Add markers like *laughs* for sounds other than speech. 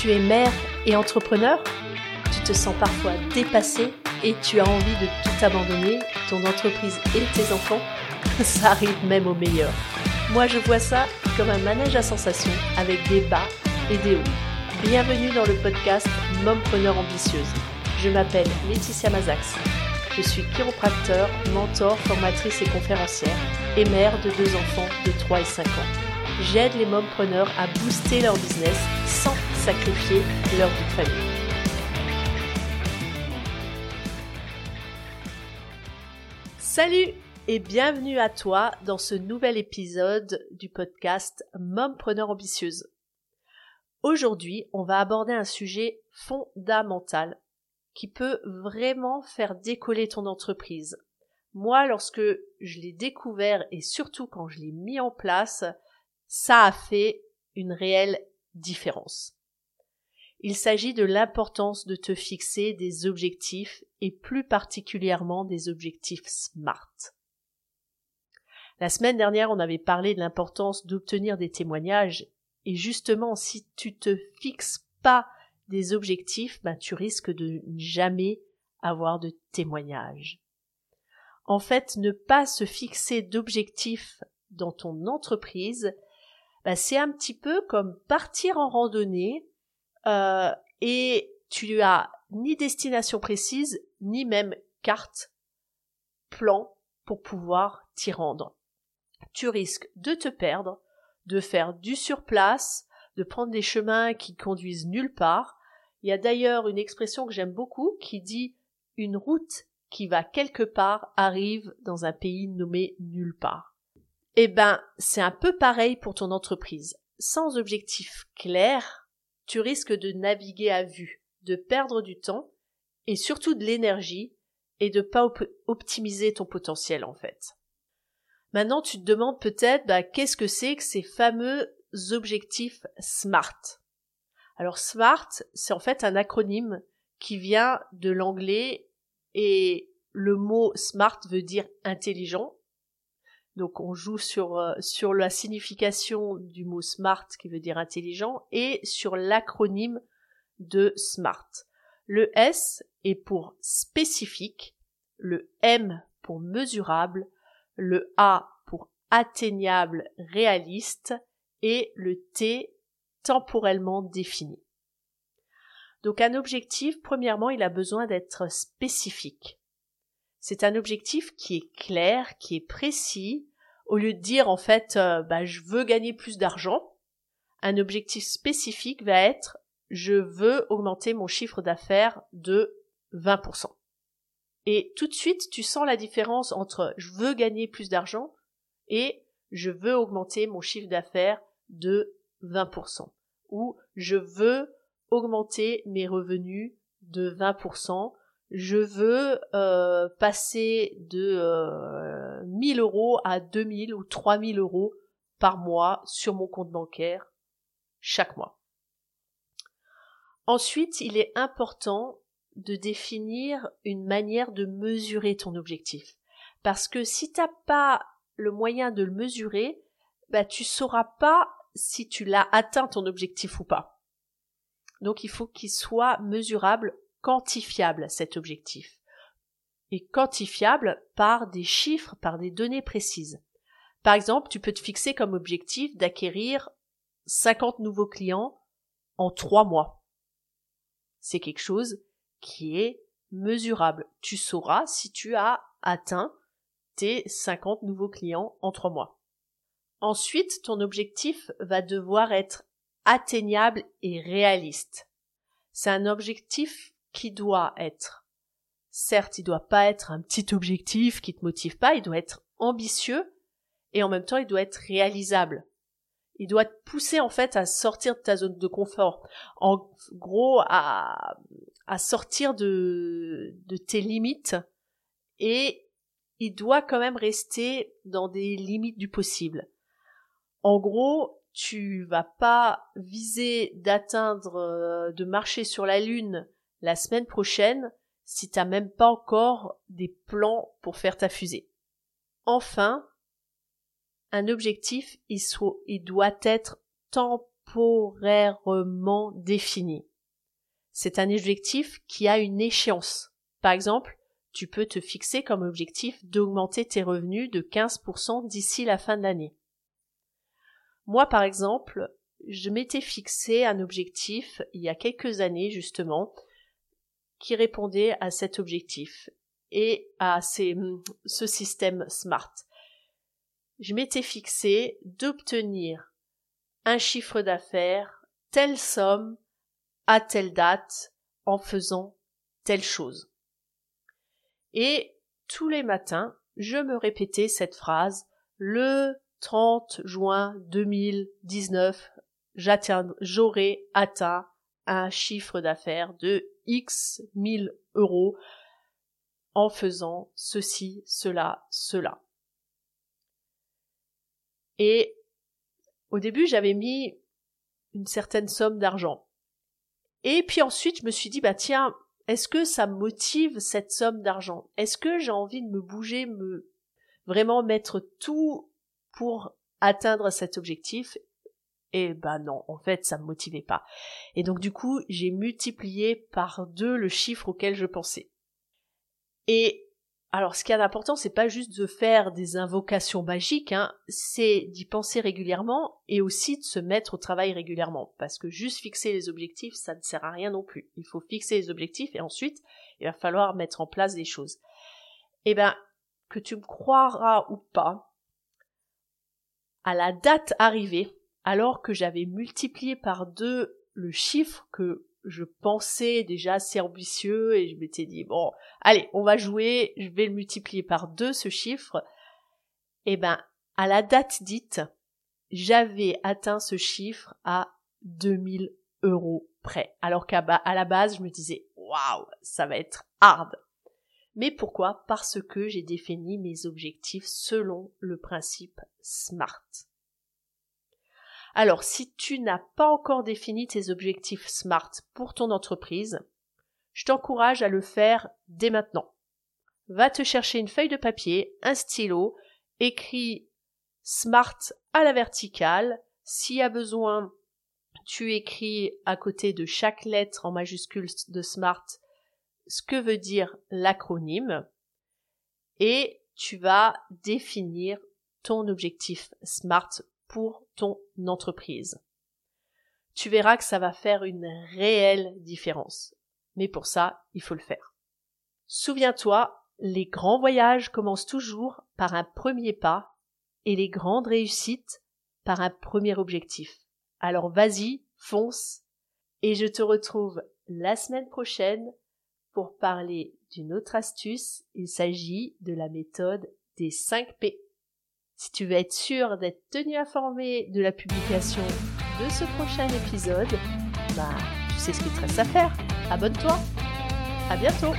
Tu es mère et entrepreneur Tu te sens parfois dépassé et tu as envie de tout abandonner, ton entreprise et tes enfants *laughs* Ça arrive même au meilleur. Moi je vois ça comme un manège à sensations avec des bas et des hauts. Bienvenue dans le podcast Mompreneur ambitieuse. Je m'appelle Laetitia Mazax. Je suis chiropracteur, mentor, formatrice et conférencière et mère de deux enfants de 3 et 5 ans j'aide les mompreneurs à booster leur business sacrifier leur vie de famille. Salut et bienvenue à toi dans ce nouvel épisode du podcast Mompreneur ambitieuse. Aujourd'hui, on va aborder un sujet fondamental qui peut vraiment faire décoller ton entreprise. Moi, lorsque je l'ai découvert et surtout quand je l'ai mis en place, ça a fait une réelle différence. Il s'agit de l'importance de te fixer des objectifs et plus particulièrement des objectifs SMART. La semaine dernière, on avait parlé de l'importance d'obtenir des témoignages et justement, si tu te fixes pas des objectifs, ben, tu risques de jamais avoir de témoignages. En fait, ne pas se fixer d'objectifs dans ton entreprise, bah, c'est un petit peu comme partir en randonnée euh, et tu as ni destination précise, ni même carte, plan pour pouvoir t'y rendre. Tu risques de te perdre, de faire du surplace, de prendre des chemins qui conduisent nulle part. Il y a d'ailleurs une expression que j'aime beaucoup qui dit une route qui va quelque part arrive dans un pays nommé nulle part. Eh ben, c'est un peu pareil pour ton entreprise. Sans objectif clair, tu risques de naviguer à vue, de perdre du temps et surtout de l'énergie et de pas optimiser ton potentiel en fait. Maintenant, tu te demandes peut-être bah, qu'est-ce que c'est que ces fameux objectifs SMART? Alors SMART, c'est en fait un acronyme qui vient de l'anglais et le mot SMART veut dire intelligent donc on joue sur, euh, sur la signification du mot smart qui veut dire intelligent et sur l'acronyme de SMART. Le S est pour spécifique, le M pour mesurable, le A pour atteignable, réaliste et le T temporellement défini. Donc un objectif, premièrement, il a besoin d'être spécifique. C'est un objectif qui est clair, qui est précis, au lieu de dire en fait euh, bah, je veux gagner plus d'argent, un objectif spécifique va être je veux augmenter mon chiffre d'affaires de 20%. Et tout de suite, tu sens la différence entre je veux gagner plus d'argent et je veux augmenter mon chiffre d'affaires de 20%. Ou je veux augmenter mes revenus de 20% je veux euh, passer de euh, 1000 euros à 2000 ou 3000 euros par mois sur mon compte bancaire chaque mois. Ensuite, il est important de définir une manière de mesurer ton objectif. Parce que si t'as pas le moyen de le mesurer, bah, tu sauras pas si tu l'as atteint ton objectif ou pas. Donc il faut qu'il soit mesurable quantifiable cet objectif quantifiable par des chiffres, par des données précises. Par exemple, tu peux te fixer comme objectif d'acquérir 50 nouveaux clients en trois mois. C'est quelque chose qui est mesurable. Tu sauras si tu as atteint tes 50 nouveaux clients en trois mois. Ensuite, ton objectif va devoir être atteignable et réaliste. C'est un objectif qui doit être, certes, il doit pas être un petit objectif qui te motive pas, il doit être ambitieux et en même temps il doit être réalisable. Il doit te pousser en fait à sortir de ta zone de confort. En gros, à, à sortir de, de tes limites et il doit quand même rester dans des limites du possible. En gros, tu vas pas viser d'atteindre, euh, de marcher sur la lune la semaine prochaine si t'as même pas encore des plans pour faire ta fusée. Enfin, un objectif, il, doit être temporairement défini. C'est un objectif qui a une échéance. Par exemple, tu peux te fixer comme objectif d'augmenter tes revenus de 15% d'ici la fin de l'année. Moi, par exemple, je m'étais fixé un objectif il y a quelques années, justement, qui répondait à cet objectif et à ce système SMART. Je m'étais fixé d'obtenir un chiffre d'affaires, telle somme, à telle date, en faisant telle chose. Et tous les matins, je me répétais cette phrase le 30 juin 2019, j'aurai atteint un chiffre d'affaires de X mille euros en faisant ceci, cela, cela. Et au début, j'avais mis une certaine somme d'argent. Et puis ensuite, je me suis dit, bah tiens, est-ce que ça motive cette somme d'argent? Est-ce que j'ai envie de me bouger, me vraiment mettre tout pour atteindre cet objectif? Et ben non, en fait, ça me motivait pas. Et donc du coup, j'ai multiplié par deux le chiffre auquel je pensais. Et alors, ce qui est important, c'est pas juste de faire des invocations magiques, hein, c'est d'y penser régulièrement et aussi de se mettre au travail régulièrement. Parce que juste fixer les objectifs, ça ne sert à rien non plus. Il faut fixer les objectifs et ensuite, il va falloir mettre en place des choses. Eh ben, que tu me croiras ou pas, à la date arrivée, alors que j'avais multiplié par deux le chiffre que je pensais déjà assez ambitieux et je m'étais dit bon, allez, on va jouer, je vais le multiplier par deux ce chiffre. Eh ben, à la date dite, j'avais atteint ce chiffre à 2000 euros près. Alors qu'à la base, je me disais waouh, ça va être hard. Mais pourquoi? Parce que j'ai défini mes objectifs selon le principe SMART. Alors, si tu n'as pas encore défini tes objectifs SMART pour ton entreprise, je t'encourage à le faire dès maintenant. Va te chercher une feuille de papier, un stylo, écris SMART à la verticale. S'il y a besoin, tu écris à côté de chaque lettre en majuscule de SMART ce que veut dire l'acronyme et tu vas définir ton objectif SMART pour ton entreprise. Tu verras que ça va faire une réelle différence. Mais pour ça, il faut le faire. Souviens-toi, les grands voyages commencent toujours par un premier pas et les grandes réussites par un premier objectif. Alors vas-y, fonce et je te retrouve la semaine prochaine pour parler d'une autre astuce. Il s'agit de la méthode des 5 P. Si tu veux être sûr d'être tenu informé de la publication de ce prochain épisode, bah, tu sais ce qu'il te reste à faire. Abonne-toi. À bientôt.